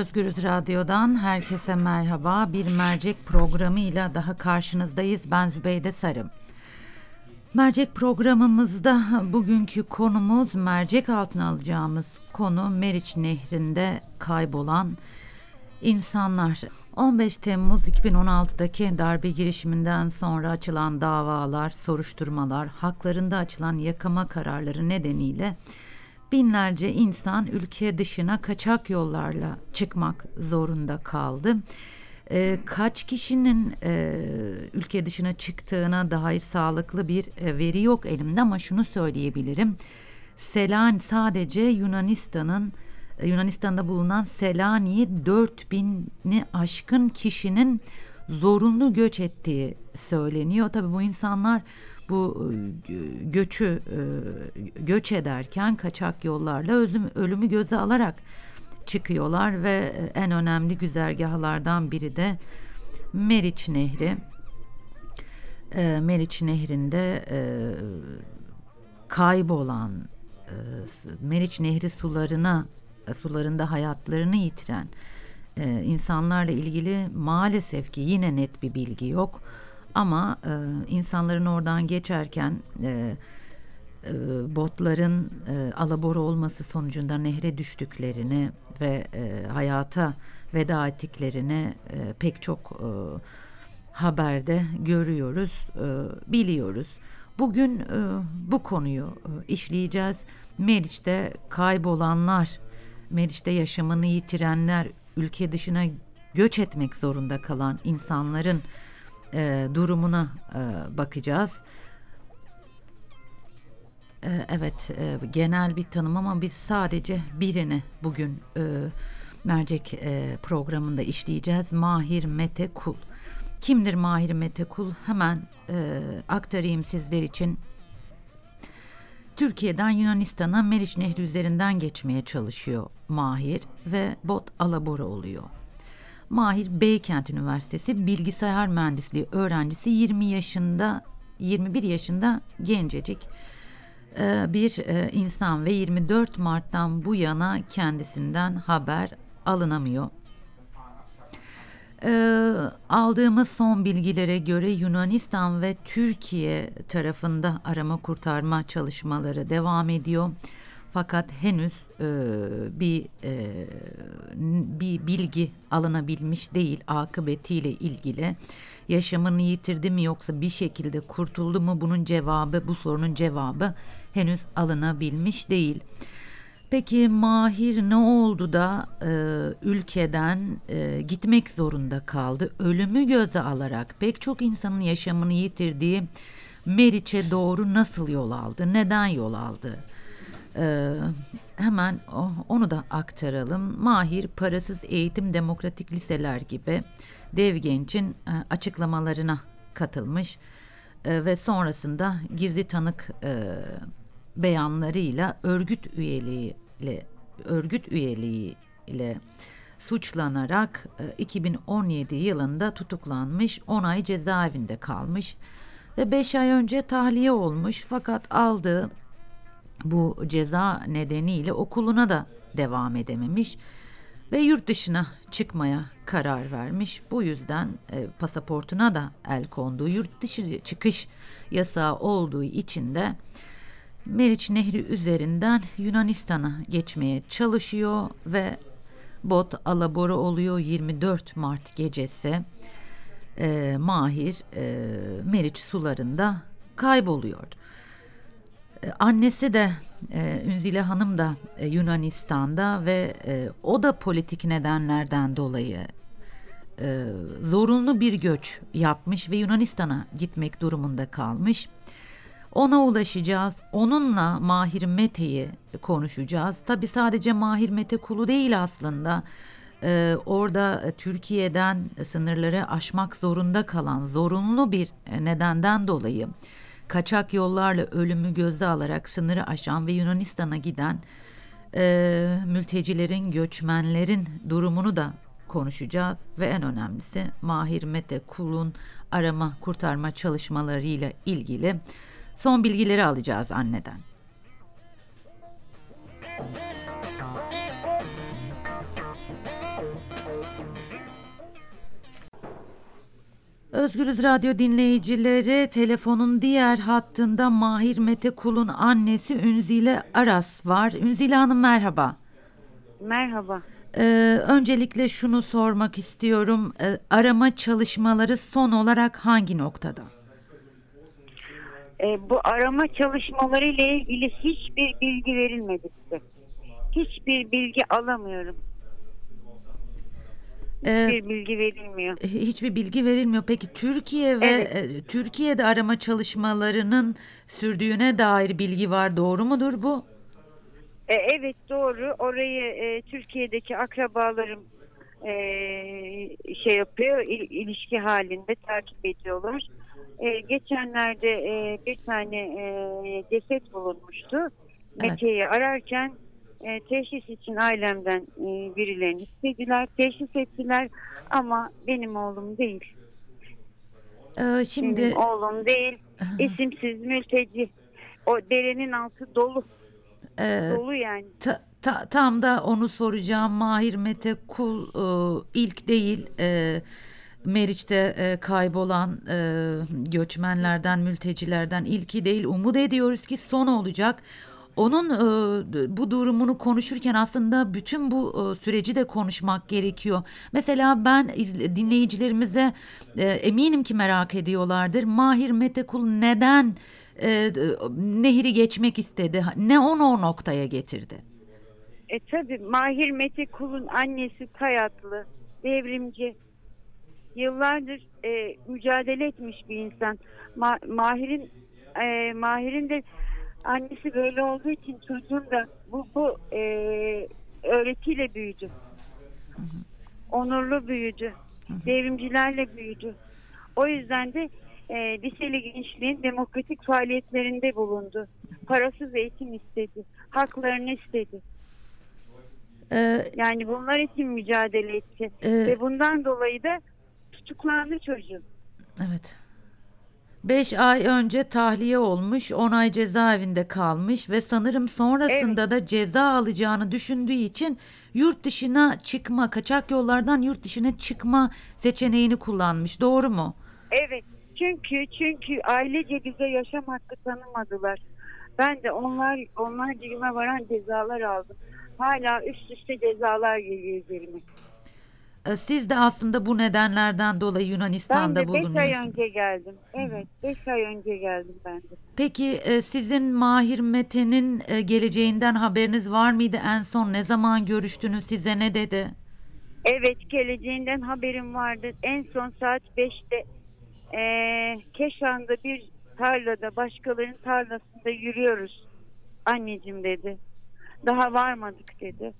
Özgürüz Radyo'dan herkese merhaba. Bir mercek programıyla daha karşınızdayız. Ben Zübeyde Sarım. Mercek programımızda bugünkü konumuz mercek altına alacağımız konu Meriç Nehri'nde kaybolan insanlar. 15 Temmuz 2016'daki darbe girişiminden sonra açılan davalar, soruşturmalar, haklarında açılan yakama kararları nedeniyle binlerce insan ülke dışına kaçak yollarla çıkmak zorunda kaldı. E, kaç kişinin e, ülke dışına çıktığına dair sağlıklı bir e, veri yok elimde ama şunu söyleyebilirim. Selan sadece Yunanistan'ın e, Yunanistan'da bulunan Selanik'e 4000'i aşkın kişinin zorunlu göç ettiği söyleniyor. Tabii bu insanlar bu e, göçü e, göç ederken kaçak yollarla özüm, ölümü göze alarak çıkıyorlar ve en önemli güzergahlardan biri de Meriç Nehri. E, Meriç Nehri'nde kaybolan Meriç Nehri sularına sularında hayatlarını yitiren insanlarla ilgili maalesef ki yine net bir bilgi yok. Ama e, insanların oradan geçerken e, e, botların e, alabora olması sonucunda nehre düştüklerini ve e, hayata veda ettiklerini e, pek çok e, haberde görüyoruz, e, biliyoruz. Bugün e, bu konuyu e, işleyeceğiz. Meriç'te kaybolanlar, Meriç'te yaşamını yitirenler, ülke dışına göç etmek zorunda kalan insanların e, durumuna e, bakacağız. E, evet, e, genel bir tanım ama biz sadece birini bugün e, mercek e, programında işleyeceğiz. Mahir Mete Kul. Kimdir Mahir Mete Kul? Hemen e, aktarayım sizler için. Türkiye'den Yunanistan'a Meriç Nehri üzerinden geçmeye çalışıyor Mahir ve bot alabora oluyor. Mahir Beykent Üniversitesi Bilgisayar Mühendisliği öğrencisi 20 yaşında 21 yaşında gencecik e, bir e, insan ve 24 Mart'tan bu yana kendisinden haber alınamıyor. E, aldığımız son bilgilere göre Yunanistan ve Türkiye tarafında arama kurtarma çalışmaları devam ediyor. Fakat henüz e, bir e, bir bilgi alınabilmiş değil akıbetiyle ilgili. Yaşamını yitirdi mi yoksa bir şekilde kurtuldu mu bunun cevabı bu sorunun cevabı henüz alınabilmiş değil. Peki Mahir ne oldu da e, ülkeden e, gitmek zorunda kaldı? Ölümü göze alarak pek çok insanın yaşamını yitirdiği Meriç'e doğru nasıl yol aldı? Neden yol aldı? Ee, hemen onu da aktaralım. Mahir parasız eğitim demokratik liseler gibi dev gençin e, açıklamalarına katılmış e, ve sonrasında gizli tanık e, beyanlarıyla örgüt üyeliğiyle örgüt üyeliğiyle suçlanarak 2017 yılında tutuklanmış 10 ay cezaevinde kalmış ve 5 ay önce tahliye olmuş fakat aldığı bu ceza nedeniyle okuluna da devam edememiş ve yurt dışına çıkmaya karar vermiş. Bu yüzden e, pasaportuna da el konduğu yurt dışı çıkış yasağı olduğu için de Meriç Nehri üzerinden Yunanistan'a geçmeye çalışıyor ve bot alabora oluyor 24 Mart gecesi. E, Mahir e, Meriç sularında kayboluyordu. E, annesi de e, Ünzile Hanım da e, Yunanistan'da ve e, o da politik nedenlerden dolayı zorunlu bir göç yapmış ve Yunanistan'a gitmek durumunda kalmış. Ona ulaşacağız. Onunla Mahir Mete'yi konuşacağız. Tabi sadece Mahir Mete kulu değil aslında. Ee, orada Türkiye'den sınırları aşmak zorunda kalan zorunlu bir nedenden dolayı kaçak yollarla ölümü göze alarak sınırı aşan ve Yunanistan'a giden e, mültecilerin, göçmenlerin durumunu da konuşacağız ve en önemlisi Mahir Mete Kul'un arama kurtarma çalışmalarıyla ilgili son bilgileri alacağız anneden. Özgürüz Radyo dinleyicileri telefonun diğer hattında Mahir Mete Kul'un annesi Ünzile Aras var. Ünzile Hanım merhaba. Merhaba. Ee, öncelikle şunu sormak istiyorum. Ee, arama çalışmaları son olarak hangi noktada? Ee, bu arama çalışmaları ile ilgili hiçbir bilgi verilmedi size. Hiçbir bilgi alamıyorum. Ee, Hiçbir bilgi verilmiyor. hiçbir bilgi verilmiyor. Peki Türkiye ve Evet. e, Türkiye'de arama çalışmalarının sürdüğüne dair bilgi var. Doğru mudur bu? Ee, evet doğru. Orayı e, Türkiye'deki akrabalarım e, şey yapıyor, il- ilişki halinde takip ediyorlar. E, geçenlerde e, bir tane e, ceset bulunmuştu. Evet. Mete'yi ararken e, teşhis için ailemden e, birilerini istediler, teşhis ettiler ama benim oğlum değil. Ee, şimdi Benim oğlum değil, isimsiz mülteci. O derenin altı dolu, e, dolu yani. Ta- ta- tam da onu soracağım. Mahir Mete Kul e, ilk değil e, Meriç'te e, kaybolan e, göçmenlerden, mültecilerden ilki değil. Umut ediyoruz ki son olacak. Onun e, bu durumunu konuşurken aslında bütün bu e, süreci de konuşmak gerekiyor. Mesela ben izle- dinleyicilerimize e, eminim ki merak ediyorlardır. Mahir Mete Kul neden e, nehri geçmek istedi? Ne onu o noktaya getirdi? E tabi Mahir Mete Kul'un annesi Tayatlı, devrimci. Yıllardır e, mücadele etmiş bir insan. Ma- Mahir'in e, Mahir'in de annesi böyle olduğu için çocuğum da bu, bu e, öğretiyle büyüdü. Onurlu büyüdü. Devrimcilerle büyüdü. O yüzden de e, liseli gençliğin demokratik faaliyetlerinde bulundu. Parasız eğitim istedi. Haklarını istedi. Ee, Yani bunlar için mücadele etti. e, Ve bundan dolayı da tutuklandı çocuğum. evet. 5 ay önce tahliye olmuş, 10 ay cezaevinde kalmış ve sanırım sonrasında da ceza alacağını düşündüğü için yurt dışına çıkma, kaçak yollardan yurt dışına çıkma seçeneğini kullanmış. Doğru mu? Evet. Çünkü çünkü ailece bize yaşam hakkı tanımadılar. Ben de onlar onlar dilime varan cezalar aldım. Hala üst üste cezalar geliyor üzerime. Ee, Siz de aslında bu nedenlerden dolayı Ben Yunanistan'da de 5 ay bulunuyorsunuz. önce geldim. Evet 5 ay önce geldim ben de. Peki e, sizin Mahir Mete'nin e, geleceğinden haberiniz var mıydı? En son ne zaman görüştünüz? Size ne dedi? Evet geleceğinden haberim vardı. En son saat 5'te eee Keşan'da bir tarlada başkalarının tarlasında yürüyoruz. Anneciğim dedi. Daha varmadık dedi.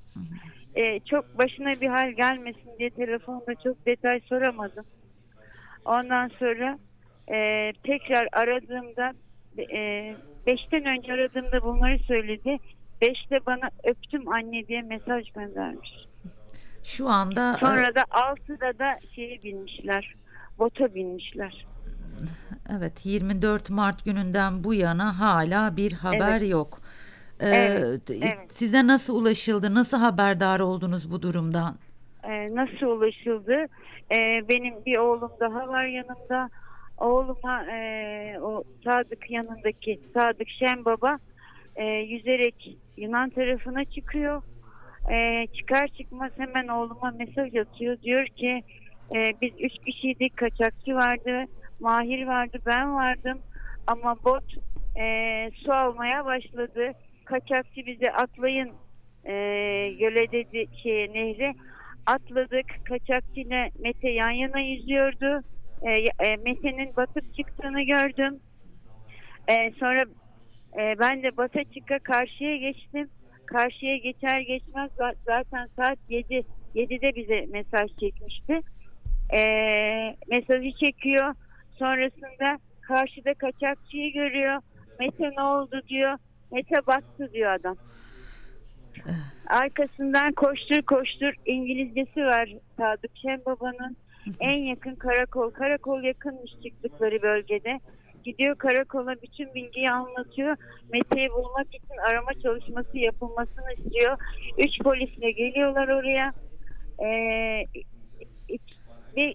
Eee, çok başına bir hal gelmesin diye telefonda çok detay soramadım. Ondan sonra eee, tekrar aradığımda eee, beşten önce aradığımda bunları söyledi. Beşte bana öptüm anne diye mesaj göndermiş. Şu anda e, Sonra da 6'da da şeye binmişler. Bota binmişler. Evet, 24 Mart gününden bu yana hala bir haber Evet. yok. Evet, evet. Size nasıl ulaşıldı? Nasıl haberdar oldunuz bu durumdan? Nasıl ulaşıldı? Benim bir oğlum daha var yanımda. Oğluma o Sadık yanındaki Sadık Şen Baba yüzerek Yunan tarafına çıkıyor. Çıkar çıkmaz hemen oğluma mesaj atıyor. Diyor ki biz üç kişiydik. Kaçakçı vardı. Mahir vardı. Ben vardım. Ama bot e, su almaya başladı. Kaçakçı bize atlayın e, göle dedi şeye nehre. Atladık. Kaçakçıyla Mete yan yana yüzüyordu. E, e, Mete'nin batıp çıktığını gördüm. E, sonra e, ben de bata çıka karşıya geçtim. Karşıya geçer geçmez za- zaten saat 7. 7'de bize mesaj çekmişti. E, mesajı çekiyor. Sonrasında karşıda kaçakçıyı görüyor. Mete ne oldu diyor. Mete battı diyor adam. Arkasından koştur koştur İngilizcesi var Sadık Şen Baba'nın. En yakın karakol. Karakol yakınmış çıktıkları bölgede. Gidiyor karakola bütün bilgiyi anlatıyor. Mete'yi bulmak için arama çalışması yapılmasını istiyor. Üç polisle geliyorlar oraya. Ee, bir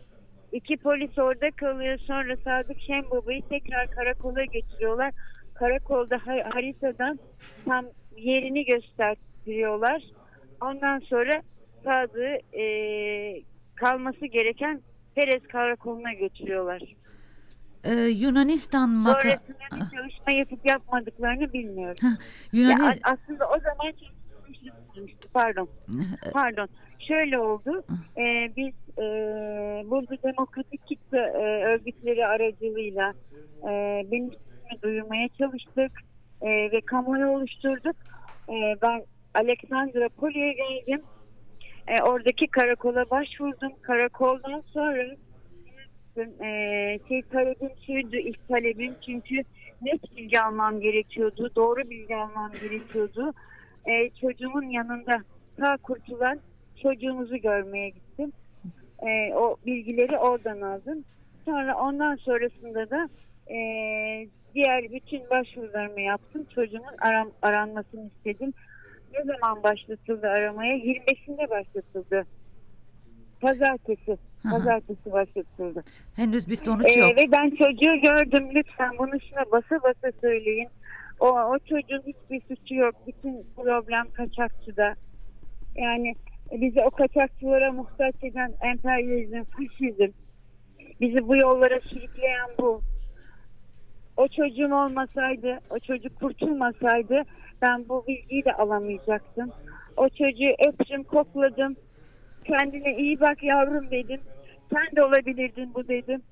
İki polis orada kalıyor. Sonra Sadık Şenbaba'yı tekrar karakola getiriyorlar. Karakolda ha- haritadan tam yerini gösteriyorlar. Ondan sonra Sadık'ı e, kalması gereken Perez karakoluna götürüyorlar. Ee, Yunanistan maka... Sonrasında bir çalışma yapıp yapmadıklarını bilmiyorum. Heh, Ya, Yunani... a- aslında o zaman. Pardon. Pardon. Şöyle oldu. Ee, biz e, burada demokratik kitle e, örgütleri aracılığıyla e, benim sesimi duyurmaya çalıştık e, ve kamuoyu oluşturduk. E, ben Alexandra Poli'ye geldim. E, oradaki karakola başvurdum. Karakoldan sonra e, şey talebim şuydu ilk talebim çünkü net bilgi almam gerekiyordu. Doğru bilgi almam gerekiyordu. E, çocuğumun yanında sağ kurtulan çocuğumuzu görmeye gittim. E, o bilgileri oradan aldım. Sonra ondan sonrasında da e, diğer bütün başvurularımı yaptım. Çocuğumun aram, aranmasını istedim. Ne zaman başlatıldı aramaya? 25'inde başlatıldı. Pazartesi. Hı hı. Pazartesi başlatıldı. Henüz bir sonuç Ee, yok. ve ben çocuğu gördüm. Lütfen bunu şuna basa basa söyleyin. O, o çocuğun hiçbir suçu yok. Bütün problem kaçakçıda. Yani bizi o kaçakçılara muhtaç eden emperyalizm, faşizm. Bizi bu yollara sürükleyen bu. O çocuğum olmasaydı, o çocuk kurtulmasaydı ben bu bilgiyi de alamayacaktım. O çocuğu öptüm, kokladım. Kendine iyi bak yavrum dedim. Sen de olabilirdin bu dedim.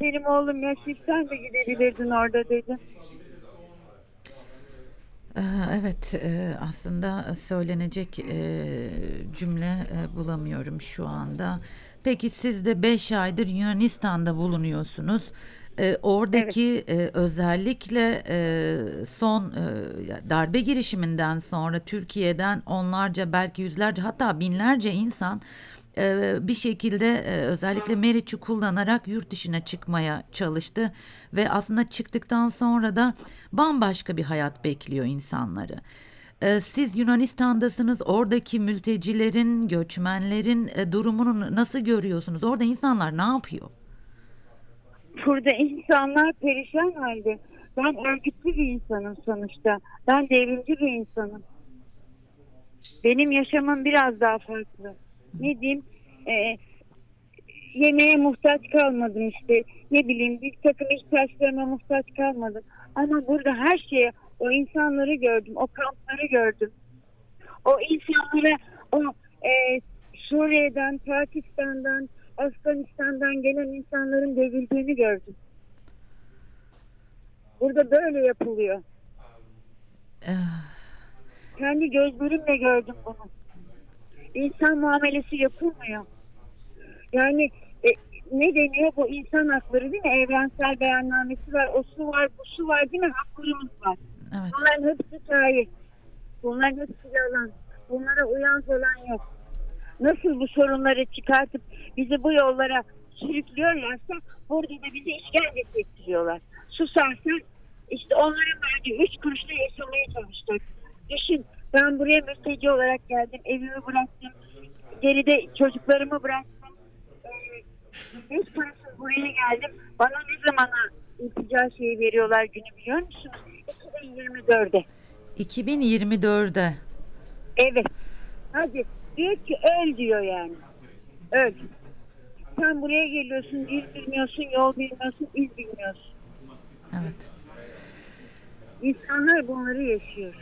Benim oğlum yaşayıp sen de gidebilirdin orada dedim. Ee, Evet, e, aslında söylenecek e, cümle e, bulamıyorum şu anda. Peki siz de 5 aydır Yunanistan'da bulunuyorsunuz. E, Oradaki e, özellikle e, son e, darbe girişiminden sonra Türkiye'den onlarca belki yüzlerce hatta binlerce insan e, bir şekilde e, özellikle Meriç'i kullanarak yurt dışına çıkmaya çalıştı ve aslında çıktıktan sonra da bambaşka bir hayat bekliyor insanları. E, Siz Yunanistan'dasınız. Oradaki mültecilerin, göçmenlerin e, durumunu nasıl görüyorsunuz? Orada insanlar ne yapıyor? Burada insanlar perişan halde. Ben örgütlü bir insanım sonuçta. Ben devrimci bir insanım. Benim yaşamım biraz daha farklı. Ne diyeyim? Ee, yemeğe muhtaç kalmadım işte. Ne bileyim bir takım ihtiyaçlarıma muhtaç kalmadım. Ama burada her şeye o insanları gördüm. O kampları gördüm. O insanlara o e, Suriye'den, Pakistan'dan, Afganistan'dan gelen insanların dövüldüğünü gördüm. Burada böyle yapılıyor. Eh, Kendi gözlerimle gördüm bunu. İnsan muamelesi yapılmıyor. Yani e, ne deniyor bu insan hakları değil mi? Evrensel beyannamesi var, o su var, bu su var değil mi? Haklarımız var. Evet. Bunların hepsi hikaye. Bunların hepsi yalan. Bunlara uyan falan yok. Nasıl bu sorunları çıkartıp bizi bu yollara sürüklüyorlarsa burada da bizi işkence ettiriyorlar. Susarsak işte onların verdiği üç kuruşla yaşamaya çalıştık. Düşün ben buraya mülteci olarak geldim. Evimi bıraktım. Geride çocuklarımı bıraktım. Ee, hiç parasız buraya geldim. Bana ne zamana iltica şeyi veriyorlar günü biliyor musunuz? 2024'e. 2024'de Evet. Hadi diyor ki öl diyor yani. Öl. Sen buraya geliyorsun, dil bilmiyorsun, yol bilmiyorsun, iz bilmiyorsun. evet. İnsanlar bunları yaşıyor.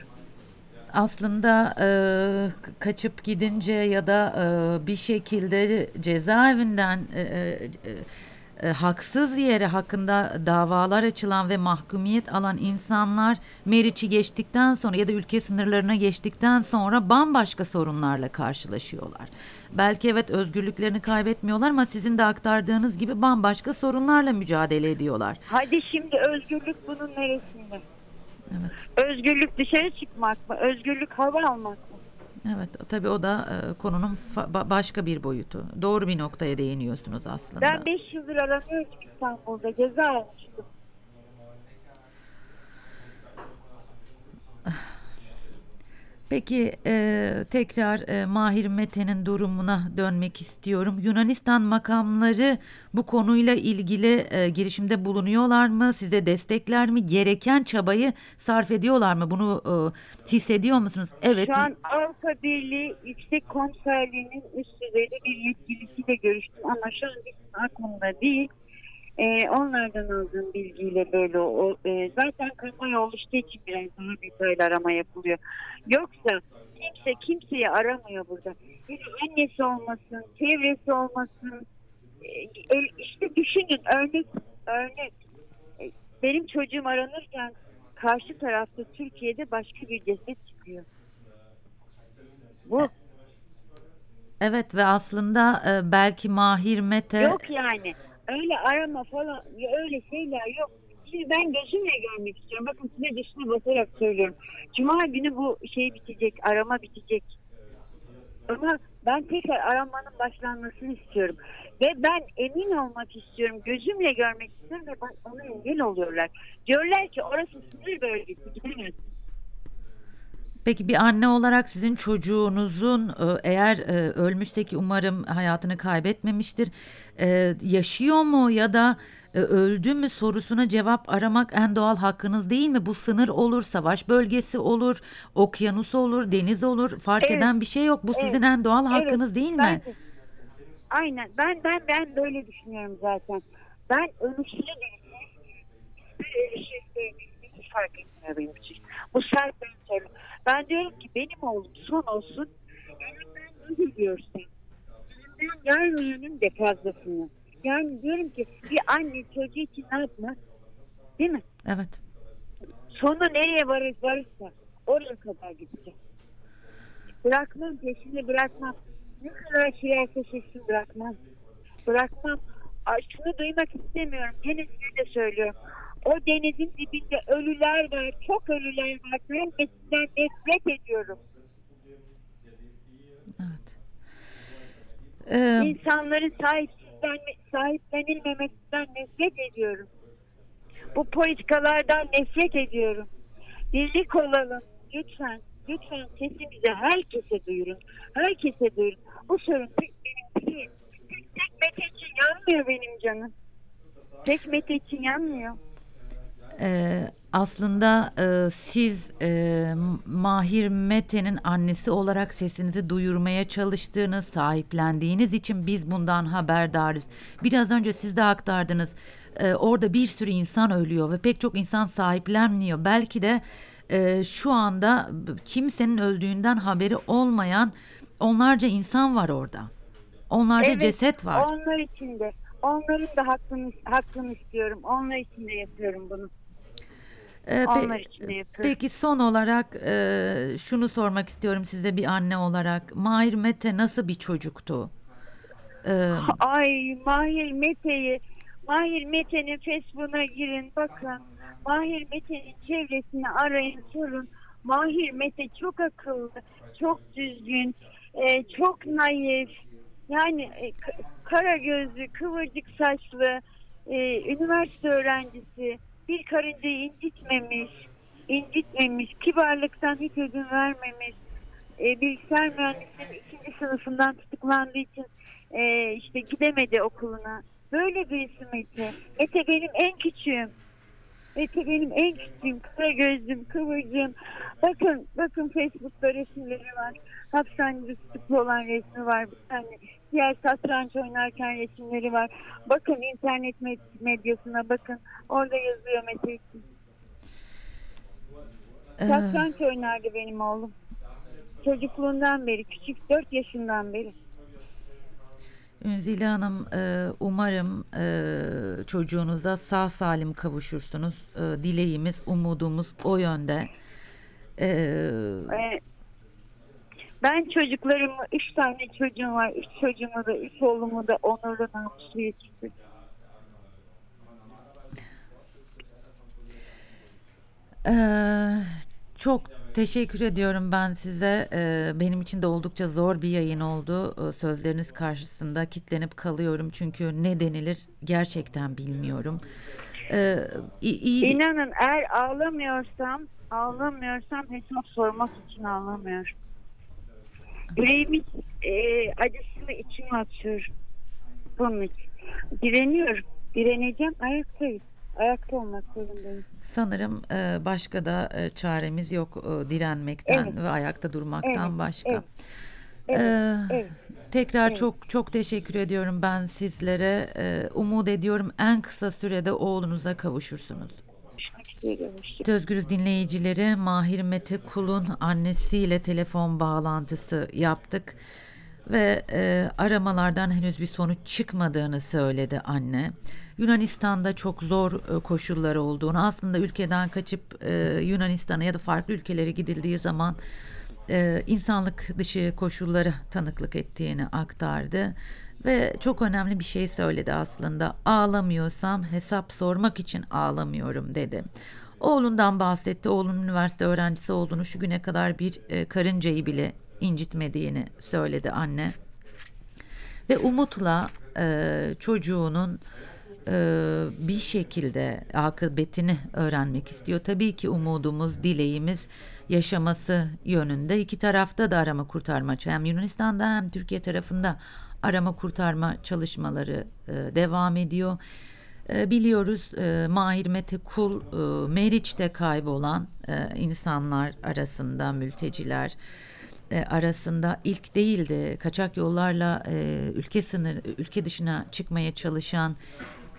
Aslında e, kaçıp gidince ya da e, bir şekilde cezaevinden e, e, e, haksız yere hakkında davalar açılan ve mahkumiyet alan insanlar Meriç'i geçtikten sonra ya da ülke sınırlarına geçtikten sonra bambaşka sorunlarla karşılaşıyorlar. Belki evet özgürlüklerini kaybetmiyorlar ama sizin de aktardığınız gibi bambaşka sorunlarla mücadele ediyorlar. Hadi şimdi özgürlük bunun neresinde? Evet. Özgürlük dışarı çıkmak mı? Özgürlük hava almak mı? Evet, tabii o da e, konunun başka bir boyutu. Doğru bir noktaya değiniyorsunuz aslında. Ben 5 yıldır aranıyorum İstanbul'da. Ceza almıştım. Peki e, tekrar e, Mahir Mete'nin durumuna dönmek istiyorum. Yunanistan makamları bu konuyla ilgili e, girişimde bulunuyorlar mı? Size destekler mi? Gereken çabayı sarf ediyorlar mı? Bunu e, hissediyor musunuz? Evet. Şu an Avrupa Birliği Yüksek Komiserliğinin üst düzeyde bir yetkilisiyle görüştüm ama şu an bizim aklımda değil. Ee, onlardan aldığım bilgiyle böyle o, e, zaten kamuoyu oluştuğu için biraz daha detaylı arama yapılıyor. Yoksa kimse kimseyi aramıyor burada. Bir annesi olmasın, çevresi olmasın. E, el- işte düşünün örnek örnek. E, Benim çocuğum aranırken karşı tarafta Türkiye'de başka bir ceset çıkıyor. Bu Evet ve aslında e, belki Mahir Mete yok yani. Öyle arama falan ya öyle şeyler yok. Şimdi ben gözümle görmek istiyorum. Bakın size dışına basarak söylüyorum. Cuma günü bu şey bitecek, arama bitecek. Ama ben tekrar aramanın başlanmasını istiyorum. Ve ben emin olmak istiyorum. Gözümle görmek istiyorum ve bak ona engel oluyorlar. Diyorlar ki orası sınır bölgesi gidemez. Peki bir anne olarak sizin çocuğunuzun e, eğer e, ölmüşse ki umarım hayatını kaybetmemiştir, e, yaşıyor mu ya da e, öldü mü sorusuna cevap aramak en doğal hakkınız değil mi? Bu sınır olur, savaş bölgesi olur, okyanus olur, deniz olur, fark Evet, eden bir şey yok. Bu evet, sizin en doğal Evet, hakkınız değil ben mi? aynen. Ben ben ben böyle düşünüyorum zaten. Ben ölümsüzü. Bir hiç fark etmiyor benim için. Bu sert ben söylüyorum. Ben diyorum ki benim oğlum son olsun. Elimden ne geliyorsa. Elimden gelmeyenin de fazlasını. Yani diyorum ki bir anne çocuğu için ne yapmaz? Değil mi? Evet. Sonu nereye varır, varırsa oraya kadar gidecek. Bırakmam, peşini bırakmam. Ne kadar sürerse sesini bırakmam. Bırakmam. Ay, şunu duymak istemiyorum. Gene size de söylüyorum. O denizin dibinde ölüler var. Çok ölüler var. Ben nefret ediyorum. Evet. Ee, İnsanların sahipsizden, sahiplenilmemesinden nefret ediyorum. Bu politikalardan nefret ediyorum. Birlik olalım. Lütfen, lütfen sesimizi herkese duyurun. Herkese duyurun. Bu sorun tek benim değil. Tek, tek Mete için yanmıyor benim canım. Tek Mete için yanmıyor. Ee, aslında e, siz e, Mahir Mete'nin annesi olarak sesinizi duyurmaya çalıştığınız, sahiplendiğiniz için biz bundan haberdarız. Biraz önce siz de aktardınız. Ee, orada bir sürü insan ölüyor ve pek çok insan sahiplenmiyor. Belki de e, şu anda kimsenin öldüğünden haberi olmayan onlarca insan var orada. Onlarca Evet, ceset var. Onlar için de. Onların da hakkını, hakkını istiyorum. Onlar için de yapıyorum bunu. Ee, pe- Onlar için de yapıyorum. Peki son olarak e, şunu sormak istiyorum size bir anne olarak. Mahir Mete nasıl bir çocuktu? Ee, Ay Mahir Mete'yi Mahir Mete'nin Facebook'una girin bakın. Mahir Mete'nin çevresini arayın sorun. Mahir Mete çok akıllı, çok düzgün, e, çok naif. Yani e, k- kara gözlü, kıvırcık saçlı, e, üniversite öğrencisi. Bir karıncayı incitmemiş, incitmemiş, kibarlıktan hiç ödün vermemiş e, bilgisayar mühendisliğinin ikinci sınıfından tutuklandığı için e, işte gidemedi okuluna. Böyle birisi Mete. Mete benim en küçüğüm. Mete benim en küçüğüm. Kara gözlüm, kıvırcığım. Bakın, bakın Facebook'ta resimleri var. Hapishanede tutuklu olan resmi var. Bir tane diğer satranç oynarken resimleri var. Bakın internet med- medyasına bakın. Orada yazıyor Mete için. e, Satranç oynardı benim oğlum. Çocukluğundan beri, küçük 4 yaşından beri. Ünzile Hanım, e, umarım e, çocuğunuza sağ salim kavuşursunuz. E, dileğimiz, umudumuz o yönde. E, Ee, ben çocuklarımı, üç tane çocuğum var. Üç çocuğumu da, üç oğlumu da onurlu namuslu yetiştirdim. e, çok teşekkür ediyorum ben size. E, benim için de oldukça zor bir yayın oldu. E, sözleriniz karşısında kitlenip kalıyorum çünkü ne denilir gerçekten bilmiyorum. E, iyi, İnanın eğer ağlamıyorsam, Ağlamıyorsam hesap sormak için ağlamıyorum. Yüreğimin e, acısını içime atıyorum. Bunun için. Direniyorum. Direneceğim. Ayaktayım. Ayakta olmak zorundayım. Sanırım e, başka da e, çaremiz yok e, direnmekten Evet. ve ayakta durmaktan Evet, başka. evet. Evet, Ee, evet, Tekrar evet. çok çok teşekkür ediyorum ben sizlere. Ee, umut ediyorum en kısa sürede oğlunuza kavuşursunuz. Üzere. Hoşça Özgürüz dinleyicileri Mahir Mete Kul'un annesiyle telefon bağlantısı yaptık ve e, aramalardan henüz bir sonuç çıkmadığını söyledi anne. Yunanistan'da çok zor e, koşullar olduğunu, aslında ülkeden kaçıp e, Yunanistan'a ya da farklı ülkelere gidildiği zaman e, insanlık dışı koşullara tanıklık ettiğini aktardı. Ve çok önemli bir şey söyledi aslında. Ağlamıyorsam hesap sormak için ağlamıyorum dedi. Oğlundan bahsetti. Oğlunun üniversite öğrencisi olduğunu, şu güne kadar bir e, karıncayı bile incitmediğini söyledi anne. Ve umutla e, çocuğunun e, bir şekilde akıbetini öğrenmek istiyor. Tabii ki umudumuz, dileğimiz yaşaması yönünde. İki tarafta da arama kurtarma hem Yunanistan'da hem Türkiye tarafında arama kurtarma çalışmaları e, devam ediyor. E, biliyoruz e, Mahir Mete Kul e, Meriç'te kaybolan e, insanlar arasında mülteciler e, arasında ilk değildi. Kaçak yollarla e, ülke sınır ülke dışına çıkmaya çalışan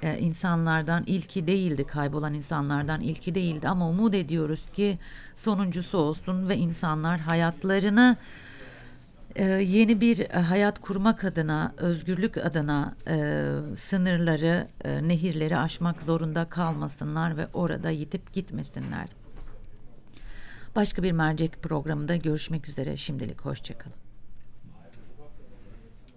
e, insanlardan ilki değildi. Kaybolan insanlardan ilki değildi ama umut ediyoruz ki sonuncusu olsun ve insanlar hayatlarını yeni bir hayat kurmak adına, özgürlük adına e, sınırları, e, nehirleri aşmak zorunda kalmasınlar ve orada yitip gitmesinler. Başka bir mercek programında görüşmek üzere. Şimdilik hoşçakalın.